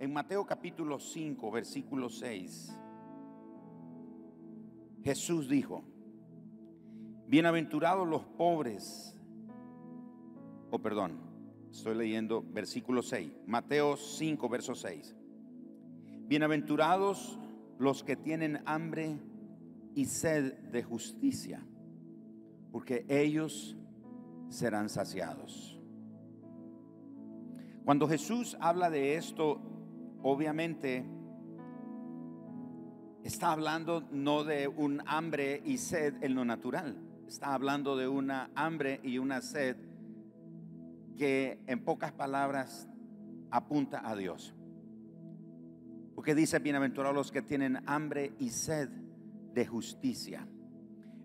En Mateo capítulo 5, versículo 6, Jesús dijo, bienaventurados los pobres, o perdón, estoy leyendo versículo 6, Mateo 5, verso 6. Bienaventurados los que tienen hambre y sed de justicia, porque ellos serán saciados. Cuando Jesús habla de esto, obviamente está hablando no de un hambre y sed en lo natural, está hablando de una hambre y una sed que en pocas palabras apunta a Dios. Porque dice, bienaventurados los que tienen hambre y sed de justicia.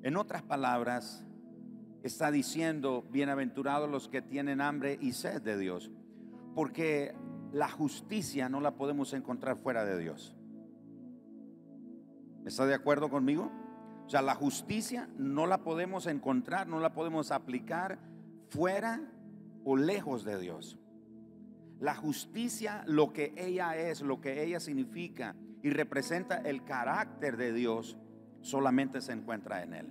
En otras palabras, está diciendo, bienaventurados los que tienen hambre y sed de Dios. Porque la justicia no la podemos encontrar fuera de Dios. ¿Está de acuerdo conmigo? O sea, la justicia no la podemos encontrar, no la podemos aplicar fuera o lejos de Dios. La justicia, lo que ella es, lo que ella significa y representa el carácter de Dios, solamente se encuentra en Él.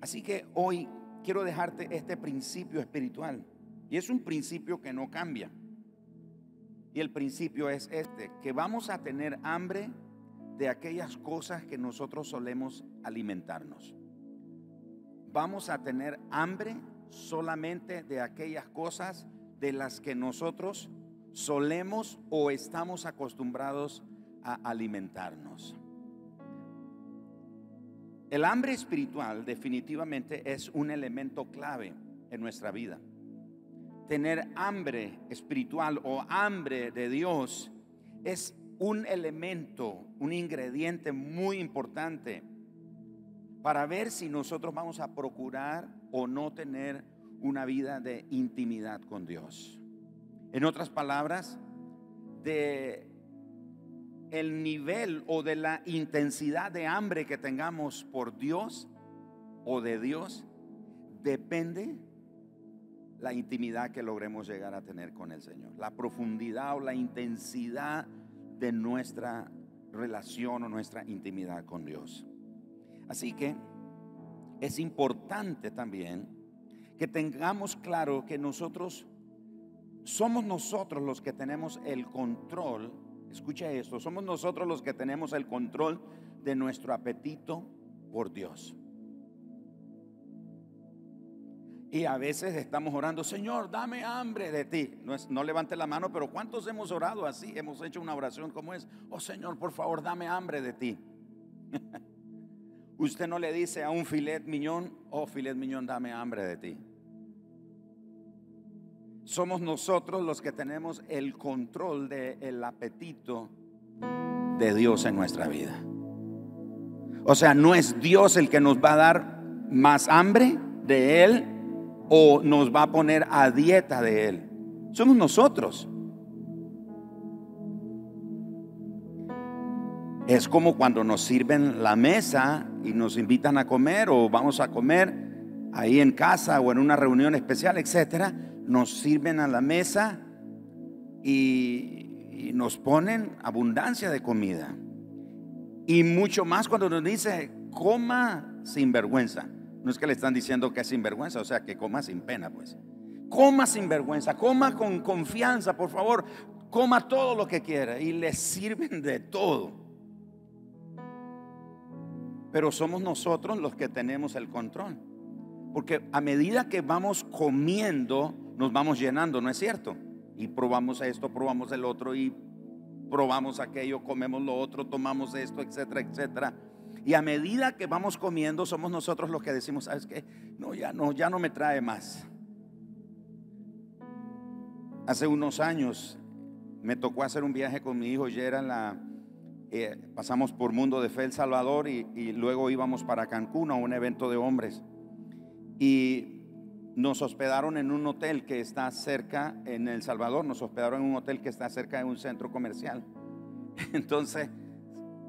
Así que hoy quiero dejarte este principio espiritual. Y es un principio que no cambia. Y el principio es este, que vamos a tener hambre de aquellas cosas que nosotros solemos alimentarnos. Vamos a tener hambre solamente de aquellas cosas de las que nosotros solemos o estamos acostumbrados a alimentarnos. El hambre espiritual definitivamente es un elemento clave en nuestra vida. Tener hambre espiritual o hambre de Dios es un elemento, un ingrediente muy importante para ver si nosotros vamos a procurar o no tener una vida de intimidad con Dios. En otras palabras, de el nivel o de la intensidad de hambre que tengamos por Dios o de Dios depende la intimidad que logremos llegar a tener con el Señor, la profundidad o la intensidad de nuestra relación o nuestra intimidad con Dios. Así que es importante también que tengamos claro que nosotros somos nosotros los que tenemos el control Escucha esto, somos nosotros los que tenemos el control de nuestro apetito por Dios. Y a veces estamos orando, Señor, dame hambre de ti. No, no levante la mano, pero ¿cuántos hemos orado así? Hemos hecho una oración como es, oh Señor, por favor, dame hambre de ti. Usted no le dice a un filet miñón, oh filet miñón, dame hambre de ti somos nosotros los que tenemos el control del apetito de Dios en nuestra vida. O sea, no es Dios el que nos va a dar más hambre de Él o nos va a poner a dieta de Él. Somos nosotros. Es como cuando nos sirven la mesa y nos invitan a comer o vamos a comer ahí en casa o en una reunión especial, etcétera nos sirven a la mesa y, nos ponen abundancia de comida. Y mucho más cuando nos dice, coma sin vergüenza. No es que le están diciendo que es sin vergüenza, o sea, que coma sin pena, pues. Coma sin vergüenza, coma con confianza, por favor. Coma todo lo que quiera y le sirven de todo. Pero somos nosotros los que tenemos el control. Porque a medida que vamos comiendo, nos vamos llenando, ¿no es cierto? Y probamos esto, probamos el otro y probamos aquello, comemos lo otro, tomamos esto, etcétera, etcétera. Y a medida que vamos comiendo, somos nosotros los que decimos, ¿sabes qué? No, ya no, ya no me trae más. Hace unos años me tocó hacer un viaje con mi hijo, era la, eh, pasamos por Mundo de Fe El Salvador y luego íbamos para Cancún a un evento de hombres. Y nos hospedaron en un hotel que está cerca, en El Salvador, nos hospedaron en un hotel que está cerca de un centro comercial. Entonces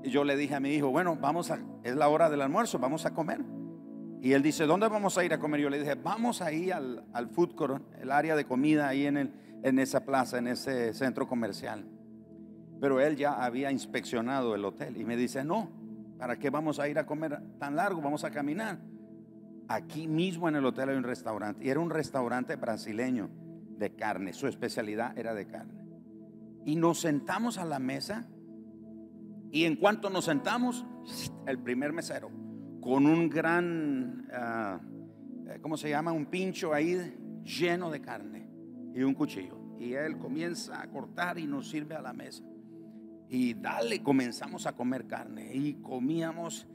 yo le dije a mi hijo, bueno, vamos a, es la hora del almuerzo, vamos a comer. Y él dice, ¿dónde vamos a ir a comer? Yo le dije, vamos ahí al, al food court, el área de comida ahí en el, en esa plaza, en ese centro comercial. Pero él ya había inspeccionado el hotel y me dice, no, ¿para qué vamos a ir a comer tan largo? Vamos a caminar. Aquí mismo en el hotel hay un restaurante. Y era un restaurante brasileño de carne. Su especialidad era de carne. Y nos sentamos a la mesa. Y en cuanto nos sentamos, el primer mesero, con un gran, ah, ¿cómo se llama? Un pincho ahí lleno de carne y un cuchillo. Y él comienza a cortar y nos sirve a la mesa. Y dale, comenzamos a comer carne y comíamos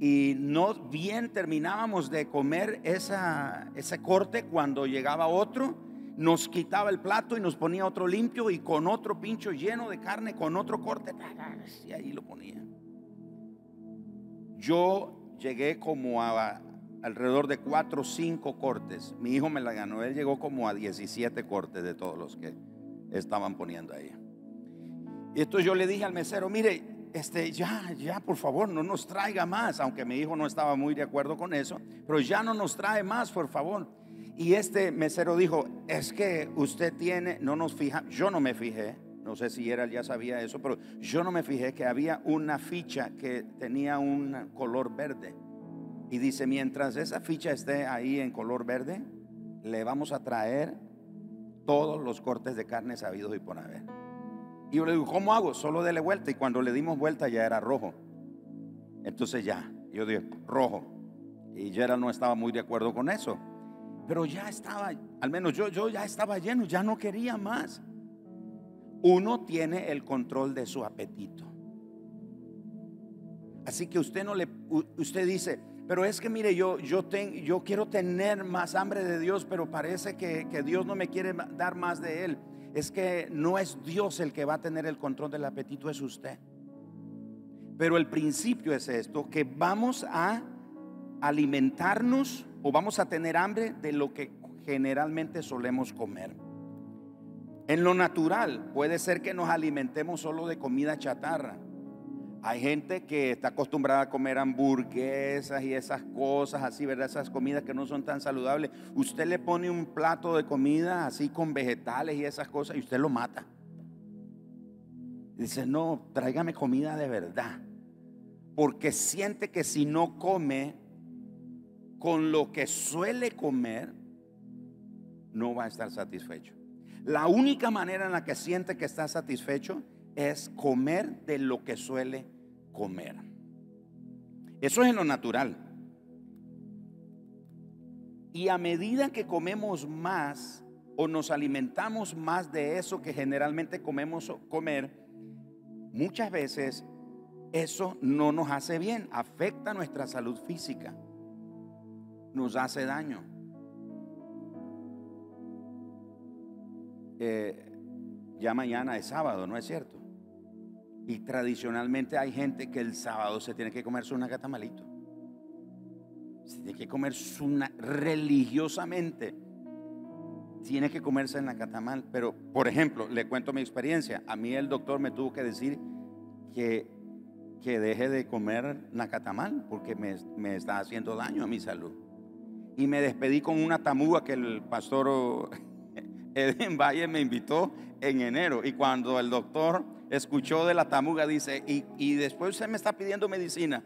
y no bien terminábamos de comer esa, ese corte cuando llegaba otro, nos quitaba el plato y nos ponía otro limpio y con otro pincho lleno de carne, con otro corte, y ahí lo ponía. Yo llegué como a alrededor de cuatro o cinco cortes. Mi hijo me la ganó, él llegó como a 17 cortes de todos los que estaban poniendo ahí. Y entonces yo le dije al mesero, mire, este, ya, ya, por favor, no nos traiga más, aunque mi hijo no estaba muy de acuerdo con eso, pero ya no nos trae más, por favor. Y este mesero dijo, es que usted tiene, no nos fija, yo no me fijé, no sé si era, ya sabía eso, pero yo no me fijé que había una ficha que tenía un color verde. Y dice, mientras esa ficha esté ahí en color verde, le vamos a traer todos los cortes de carne sabidos y por haber. Y yo le digo, ¿cómo hago? Solo dele vuelta. Y cuando le dimos vuelta ya era rojo. Entonces ya, yo dije, rojo. Y Gerald no estaba muy de acuerdo con eso. Pero ya estaba, al menos yo, yo ya estaba lleno, ya no quería más. Uno tiene el control de su apetito. Así que usted no le, usted dice, pero es que mire, yo, yo, yo quiero tener más hambre de Dios, pero parece que, que Dios no me quiere dar más de Él es que no es Dios el que va a tener el control del apetito, es usted. Pero el principio es esto, que vamos a alimentarnos o vamos a tener hambre de lo que generalmente solemos comer. En lo natural puede ser que nos alimentemos solo de comida chatarra hay gente que está acostumbrada a comer hamburguesas y esas cosas así, ¿verdad? Esas comidas que no son tan saludables. Usted le pone un plato de comida así con vegetales y esas cosas y usted lo mata. Dice, no, tráigame comida de verdad. Porque siente que si no come con lo que suele comer, no va a estar satisfecho. La única manera en la que siente que está satisfecho es comer de lo que suele comer. Eso es en lo natural. Y a medida que comemos más o nos alimentamos más de eso que generalmente comemos comer, muchas veces eso no nos hace bien, afecta nuestra salud física, nos hace daño. Eh, ya mañana es sábado, ¿no es cierto? Y tradicionalmente hay gente que el sábado se tiene que comer su nacatamalito. Se tiene que comer su religiosamente. Tiene que comerse el nacatamal. Pero, por ejemplo, le cuento mi experiencia. A mí el doctor me tuvo que decir que, que deje de comer nacatamal porque me, me está haciendo daño a mi salud. Y me despedí con una tamuga que el pastor Eden Valle me invitó en enero. Y cuando el doctor escuchó de la tamuga, dice, y, después usted me está pidiendo medicina,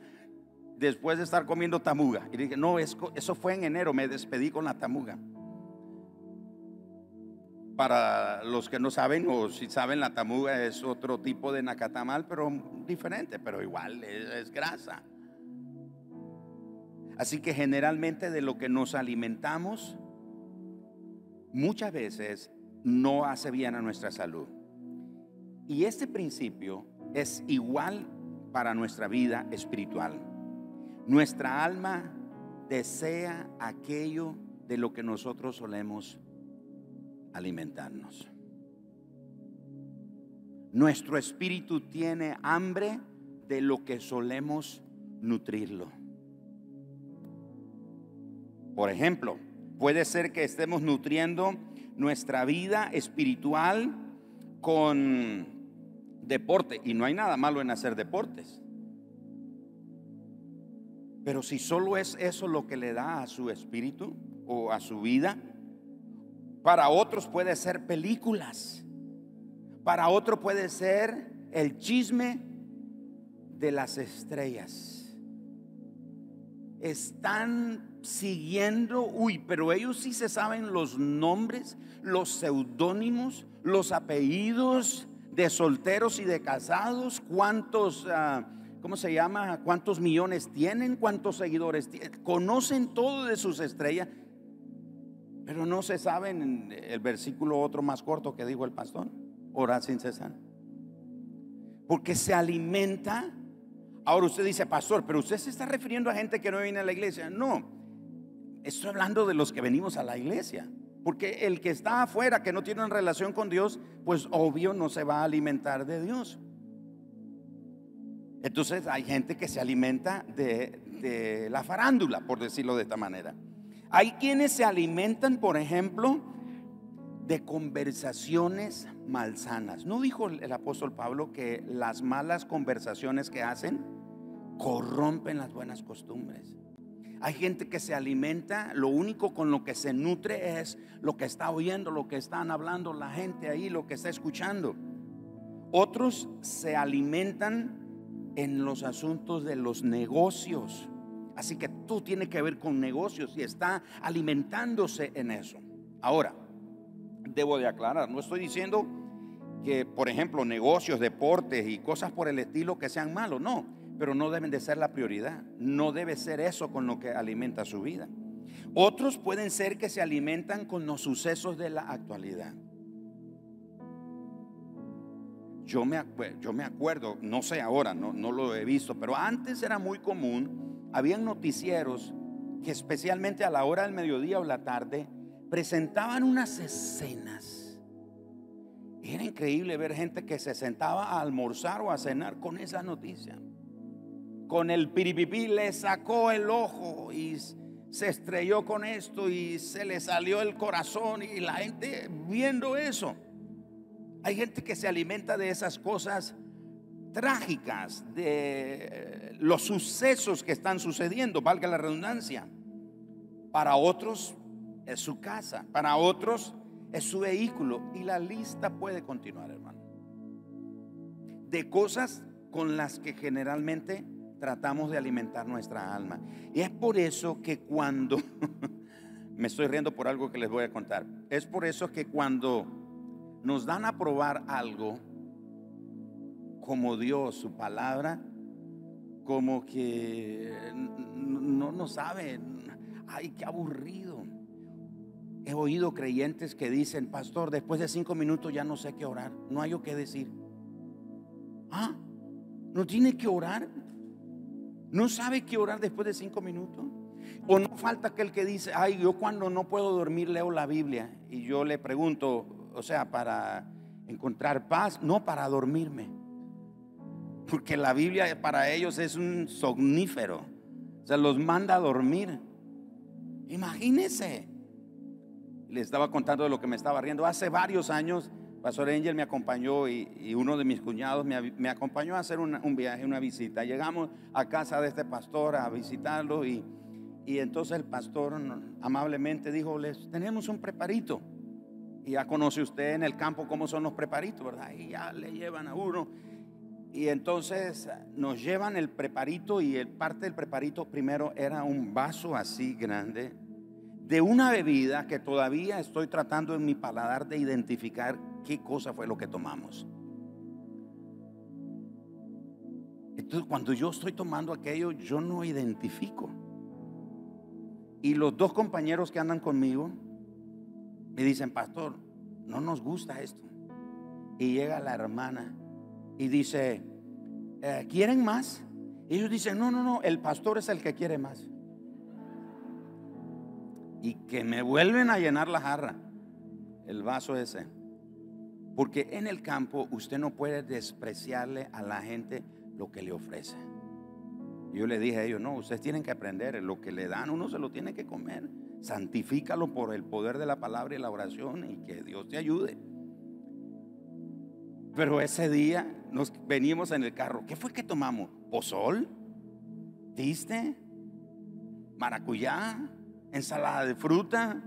después de estar comiendo tamuga. Y dije, no, eso fue en enero, me despedí con la tamuga. Para los que no saben, o si saben, la tamuga es otro tipo de nacatamal, pero diferente, pero igual es grasa. Así que generalmente de lo que nos alimentamos, muchas veces no hace bien a nuestra salud. Y este principio es igual para nuestra vida espiritual. Nuestra alma desea aquello de lo que nosotros solemos alimentarnos. Nuestro espíritu tiene hambre de lo que solemos nutrirlo. Por ejemplo, puede ser que estemos nutriendo nuestra vida espiritual con deporte. Y no hay nada malo en hacer deportes. Pero si solo es eso lo que le da a su espíritu o a su vida, Para otros puede ser películas. Para otro puede ser el chisme de las estrellas. Están siguiendo, uy, pero ellos sí se saben los nombres, los seudónimos, los apellidos de solteros y de casados, cuántos, uh, ¿cómo se llama? ¿Cuántos millones tienen? ¿Cuántos seguidores tienen? Conocen todo de sus estrellas, pero no se saben el versículo otro más corto que dijo el pastor, orar sin cesar. Porque se alimenta Ahora usted dice, pastor, pero usted se está refiriendo a gente que no viene a la iglesia. No, estoy hablando de los que venimos a la iglesia. Porque el que está afuera, que no tiene una relación con Dios, pues obvio no se va a alimentar de Dios. Entonces hay gente que se alimenta de, de la farándula, por decirlo de esta manera. Hay quienes se alimentan, por ejemplo, de conversaciones malsanas. ¿No dijo el apóstol Pablo que las malas conversaciones que hacen corrompen las buenas costumbres. Hay gente que se alimenta, lo único con lo que se nutre es lo que está oyendo, lo que están hablando la gente ahí, lo que está escuchando. Otros se alimentan en los asuntos de los negocios. Así que tú tienes que ver con negocios y está alimentándose en eso. Ahora, debo de aclarar, no estoy diciendo que, por ejemplo, negocios, deportes y cosas por el estilo que sean malos, no pero no deben de ser la prioridad. No debe ser eso con lo que alimenta su vida. Otros pueden ser que se alimentan con los sucesos de la actualidad. Yo me, yo me acuerdo, no sé ahora, no, no lo he visto, pero antes era muy común, habían noticieros que especialmente a la hora del mediodía o la tarde presentaban unas escenas. Era increíble ver gente que se sentaba a almorzar o a cenar con esa noticia con el piripipí le sacó el ojo y se estrelló con esto y se le salió el corazón y la gente viendo eso. Hay gente que se alimenta de esas cosas trágicas, de los sucesos que están sucediendo, valga la redundancia. Para otros es su casa, para otros es su vehículo y la lista puede continuar, hermano. De cosas con las que generalmente tratamos de alimentar nuestra alma. Y es por eso que cuando, me estoy riendo por algo que les voy a contar, es por eso que cuando nos dan a probar algo, como Dios, su palabra, como que no, no saben, ay, qué aburrido. He oído creyentes que dicen, pastor, después de cinco minutos ya no sé qué orar, no hay o qué decir. Ah, no tiene que orar. ¿No sabe qué orar después de cinco minutos? O no falta aquel que dice, ay, yo cuando no puedo dormir leo la Biblia. Y yo le pregunto, o sea, para encontrar paz, no para dormirme. Porque la Biblia para ellos es un somnífero. O sea, los manda a dormir. Imagínese. Le estaba contando de lo que me estaba riendo. Hace varios años Pastor Angel me acompañó y, uno de mis cuñados me, acompañó a hacer un viaje, una visita. Llegamos a casa de este pastor a visitarlo y, entonces el pastor amablemente dijo, les tenemos un preparito. Y ya conoce usted en el campo cómo son los preparitos, ¿verdad? Y ya le llevan a uno. Y entonces nos llevan el preparito y el parte del preparito primero era un vaso así grande de una bebida que todavía estoy tratando en mi paladar de identificar qué cosa fue lo que tomamos. Entonces, cuando yo estoy tomando aquello, yo no identifico. Y los dos compañeros que andan conmigo me dicen, pastor, no nos gusta esto. Y llega la hermana y dice, eh, ¿quieren más? Y ellos dicen, no, no, no, el pastor es el que quiere más. Y que me vuelven a llenar la jarra, el vaso ese. Porque en el campo usted no puede despreciarle a la gente lo que le ofrece. Yo le dije a ellos, no, ustedes tienen que aprender, lo que le dan uno se lo tiene que comer. Santifícalo por el poder de la palabra y la oración y que Dios te ayude. Pero ese día nos venimos en el carro. ¿Qué fue que tomamos? ¿Pozol? ¿Tiste? ¿Maracuyá? ¿Ensalada de fruta?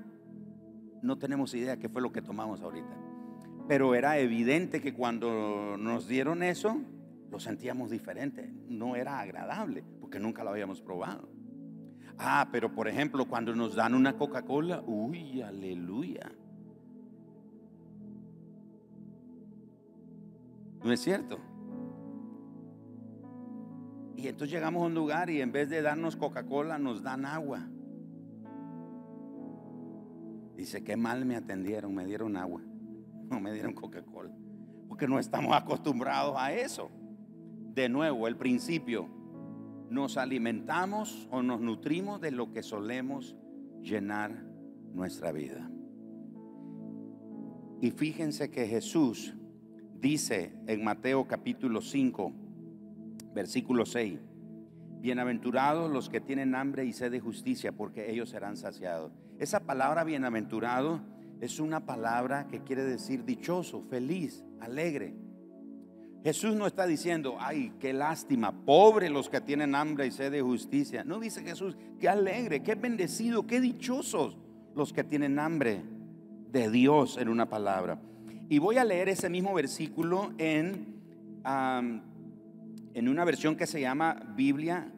no tenemos idea qué fue lo que tomamos ahorita. Pero era evidente que cuando nos dieron eso, lo sentíamos diferente. No era agradable, porque nunca lo habíamos probado. Ah, pero por ejemplo, cuando nos dan una Coca-Cola, uy, aleluya. ¿No es cierto? Y entonces llegamos a un lugar y en vez de darnos Coca-Cola nos dan agua. Dice, qué mal me atendieron, me dieron agua, no me dieron Coca-Cola. Porque no estamos acostumbrados a eso. De nuevo, el principio, nos alimentamos o nos nutrimos de lo que solemos llenar nuestra vida. Y fíjense que Jesús dice en Mateo capítulo 5, versículo 6, bienaventurados los que tienen hambre y sed de justicia, porque ellos serán saciados. Esa palabra bienaventurado es una palabra que quiere decir dichoso, feliz, alegre. Jesús no está diciendo, ay, qué lástima, pobre los que tienen hambre y sed de justicia. No dice Jesús, qué alegre, qué bendecido, qué dichosos los que tienen hambre de Dios en una palabra. Y voy a leer ese mismo versículo en, en una versión que se llama Biblia,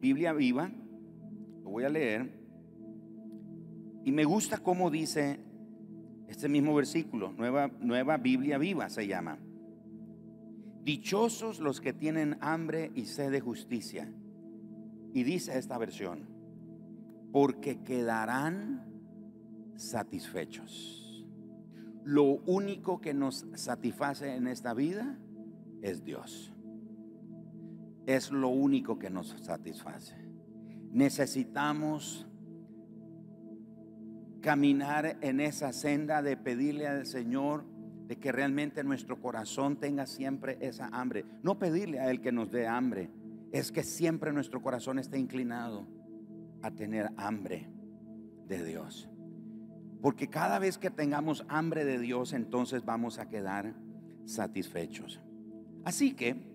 Biblia viva. Lo voy a leer. Y me gusta cómo dice este mismo versículo, nueva, nueva Biblia viva se llama. Dichosos los que tienen hambre y sed de justicia. Y dice esta versión, porque quedarán satisfechos. Lo único que nos satisface en esta vida es Dios. Es lo único que nos satisface. Necesitamos caminar en esa senda de pedirle al Señor de que realmente nuestro corazón tenga siempre esa hambre. No pedirle a Él que nos dé hambre, es que siempre nuestro corazón esté inclinado a tener hambre de Dios. Porque cada vez que tengamos hambre de Dios, entonces vamos a quedar satisfechos. Así que,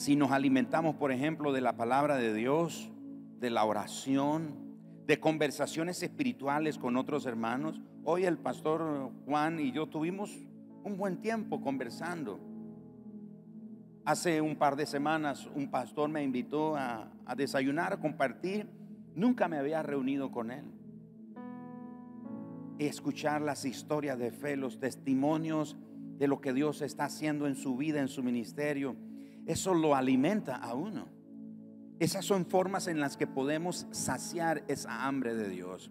si nos alimentamos, por ejemplo, de la palabra de Dios, de la oración, de conversaciones espirituales con otros hermanos, hoy el pastor Juan y yo tuvimos un buen tiempo conversando. Hace un par de semanas un pastor me invitó a, desayunar, a compartir. Nunca me había reunido con él. escuchar las historias de fe, los testimonios de lo que Dios está haciendo en su vida, en su ministerio, eso lo alimenta a uno. Esas son formas en las que podemos saciar esa hambre de Dios.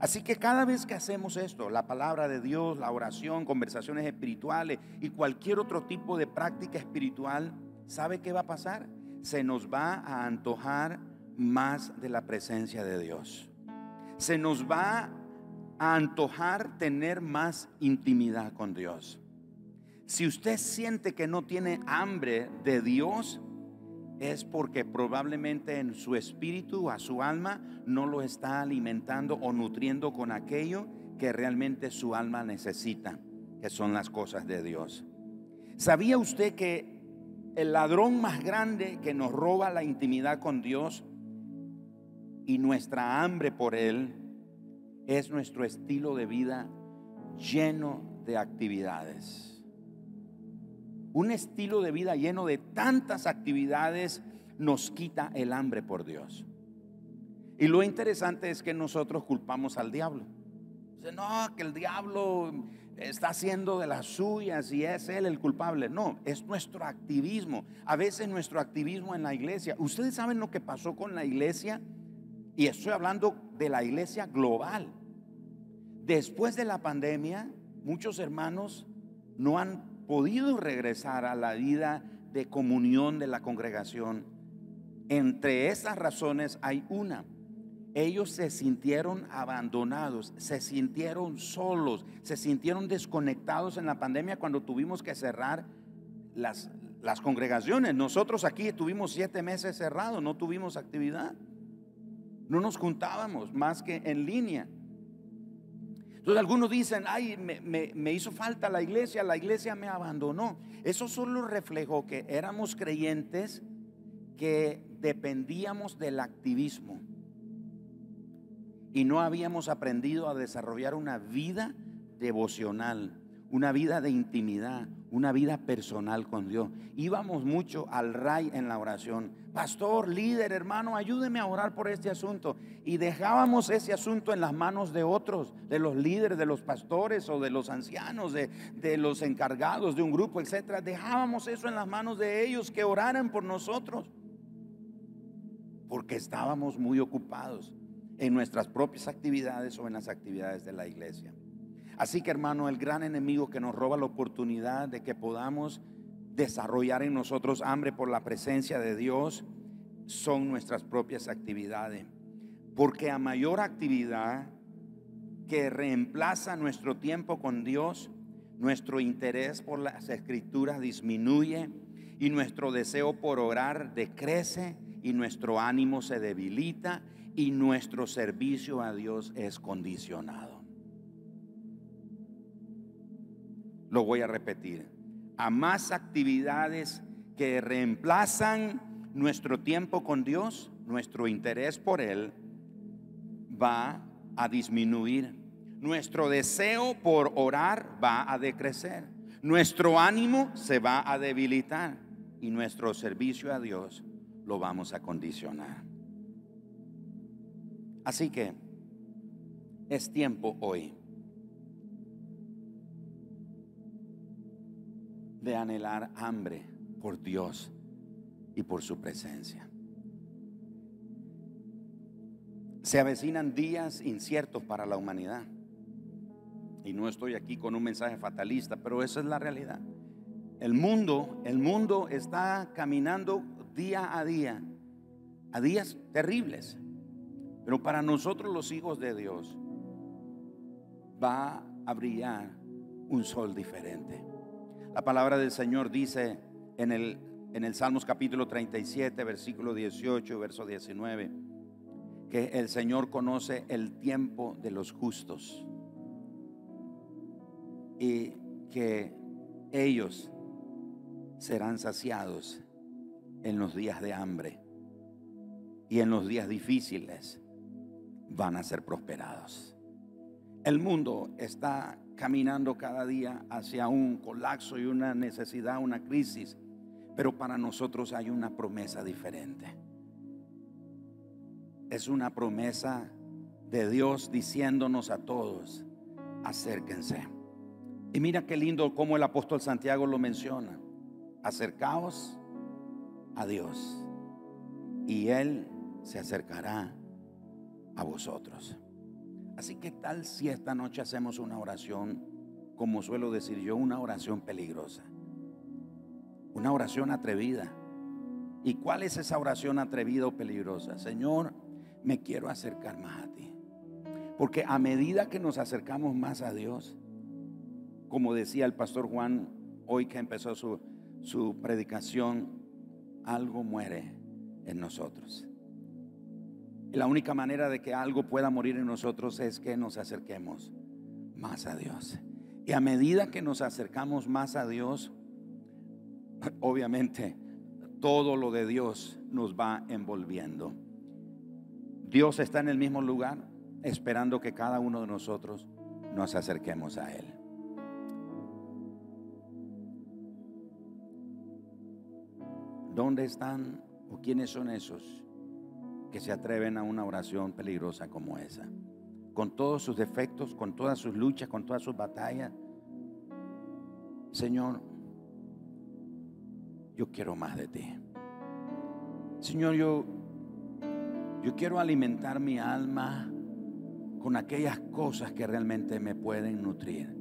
Así que cada vez que hacemos esto, la palabra de Dios, la oración, conversaciones espirituales y cualquier otro tipo de práctica espiritual, ¿sabe qué va a pasar? Se nos va a antojar más de la presencia de Dios. Se nos va a antojar tener más intimidad con Dios. Si usted siente que no tiene hambre de Dios, es porque probablemente en su espíritu, a su alma, no lo está alimentando o nutriendo con aquello que realmente su alma necesita, que son las cosas de Dios. ¿Sabía usted que el ladrón más grande que nos roba la intimidad con Dios y nuestra hambre por Él es nuestro estilo de vida lleno de actividades? Un estilo de vida lleno de tantas actividades nos quita el hambre por Dios. Y lo interesante es que nosotros culpamos al diablo. Dice, no, que el diablo está haciendo de las suyas y es él el culpable. No, es nuestro activismo. A veces nuestro activismo en la iglesia. Ustedes saben lo que pasó con la iglesia. Y estoy hablando de la iglesia global. Después de la pandemia, muchos hermanos no han podido regresar a la vida de comunión de la congregación. Entre esas razones hay una. Ellos se sintieron abandonados, se sintieron solos, se sintieron desconectados en la pandemia cuando tuvimos que cerrar las, las congregaciones. Nosotros aquí estuvimos siete meses cerrados, no tuvimos actividad. No nos juntábamos más que en línea. Entonces algunos dicen, ay, me, hizo falta la iglesia, la iglesia me abandonó. Eso solo reflejó que éramos creyentes que dependíamos del activismo. y no habíamos aprendido a desarrollar una vida devocional, una vida de intimidad, una vida personal con Dios. Íbamos mucho al ray en la oración. Pastor, líder, hermano, ayúdeme a orar por este asunto. Y dejábamos ese asunto en las manos de otros, de los líderes, de los pastores o de los ancianos, de, de los encargados de un grupo, etc. Dejábamos eso en las manos de ellos, que oraran por nosotros. Porque estábamos muy ocupados en nuestras propias actividades o en las actividades de la iglesia. Así que hermano, el gran enemigo que nos roba la oportunidad de que podamos desarrollar en nosotros hambre por la presencia de Dios son nuestras propias actividades. Porque a mayor actividad que reemplaza nuestro tiempo con Dios, nuestro interés por las escrituras disminuye y nuestro deseo por orar decrece y nuestro ánimo se debilita y nuestro servicio a Dios es condicionado. Lo voy a repetir. A más actividades que reemplazan nuestro tiempo con Dios, nuestro interés por Él va a disminuir. Nuestro deseo por orar va a decrecer. Nuestro ánimo se va a debilitar y nuestro servicio a Dios lo vamos a condicionar. Así que es tiempo hoy de anhelar hambre por Dios y por su presencia. Se avecinan días inciertos para la humanidad. Y no estoy aquí con un mensaje fatalista, pero esa es la realidad. El mundo, el mundo está caminando día a día, a días terribles. Pero para nosotros los hijos de Dios va a brillar un sol diferente. La palabra del Señor dice en el, en el Salmos capítulo 37, versículo 18, verso 19, que el Señor conoce el tiempo de los justos y que ellos serán saciados en los días de hambre y en los días difíciles van a ser prosperados. El mundo está caminando cada día hacia un colapso y una necesidad, una crisis. Pero para nosotros hay una promesa diferente. Es una promesa de Dios diciéndonos a todos, acérquense. Y mira qué lindo como el apóstol Santiago lo menciona. Acercaos a Dios y Él se acercará a vosotros. Así que tal si esta noche hacemos una oración, como suelo decir yo, una oración peligrosa, una oración atrevida. ¿Y cuál es esa oración atrevida o peligrosa? Señor, me quiero acercar más a ti. Porque a medida que nos acercamos más a Dios, como decía el pastor Juan hoy que empezó su, su predicación, algo muere en nosotros. La única manera de que algo pueda morir en nosotros es que nos acerquemos más a Dios. Y a medida que nos acercamos más a Dios, obviamente todo lo de Dios nos va envolviendo. Dios está en el mismo lugar esperando que cada uno de nosotros nos acerquemos a Él. ¿Dónde están o quiénes son esos que se atreven a una oración peligrosa como esa. Con todos sus defectos, con todas sus luchas, con todas sus batallas. Señor, yo quiero más de ti. Señor, yo, yo quiero alimentar mi alma con aquellas cosas que realmente me pueden nutrir.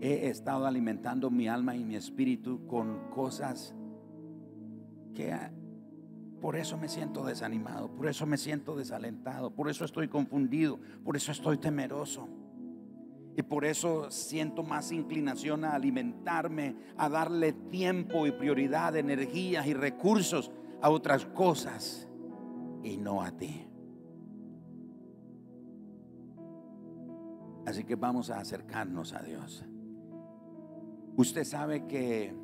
He estado alimentando mi alma y mi espíritu con cosas que por eso me siento desanimado, por eso me siento desalentado, por eso estoy confundido, por eso estoy temeroso. Y por eso siento más inclinación a alimentarme, a darle tiempo y prioridad, energías y recursos a otras cosas y no a ti. Así que vamos a acercarnos a Dios. Usted sabe que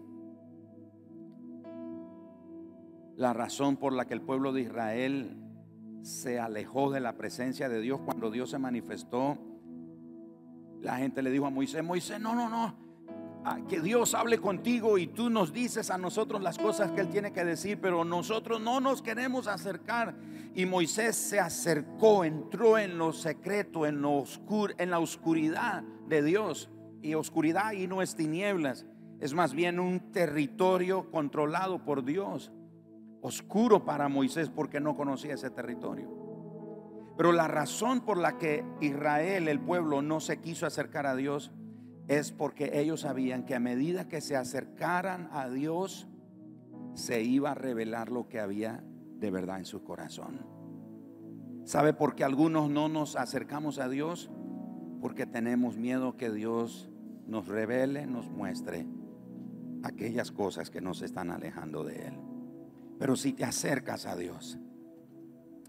la razón por la que el pueblo de Israel se alejó de la presencia de Dios cuando Dios se manifestó. La gente le dijo a Moisés, Moisés, no, no, no, que Dios hable contigo y tú nos dices a nosotros las cosas que Él tiene que decir, pero nosotros no nos queremos acercar. Y Moisés se acercó, entró en lo secreto, en, lo en la oscuridad de Dios. Y oscuridad y no es tinieblas, es más bien un territorio controlado por Dios oscuro para Moisés porque no conocía ese territorio. Pero la razón por la que Israel, el pueblo, no se quiso acercar a Dios es porque ellos sabían que a medida que se acercaran a Dios, se iba a revelar lo que había de verdad en su corazón. ¿Sabe por qué algunos no nos acercamos a Dios? Porque tenemos miedo que Dios nos revele, nos muestre aquellas cosas que nos están alejando de Él. Pero si te acercas a Dios,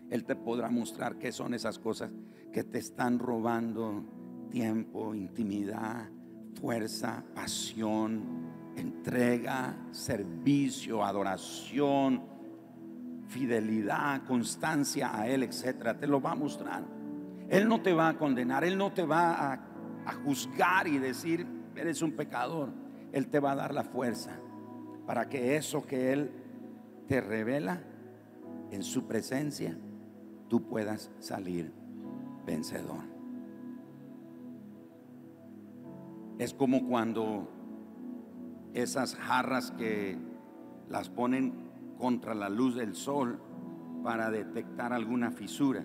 Él te podrá mostrar qué son esas cosas que te están robando tiempo, intimidad, fuerza, pasión, entrega, servicio, adoración, fidelidad, constancia a Él, etcétera. Te lo va a mostrar. Él no te va a condenar, Él no te va a, a juzgar y decir, eres un pecador. Él te va a dar la fuerza para que eso que Él te revela en su presencia, tú puedas salir vencedor. Es como cuando esas jarras que las ponen contra la luz del sol para detectar alguna fisura,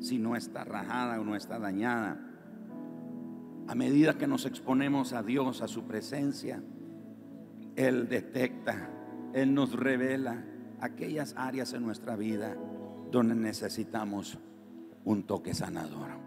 si no está rajada o no está dañada. A medida que nos exponemos a Dios, a su presencia, Él detecta él nos revela aquellas áreas en nuestra vida donde necesitamos un toque sanador.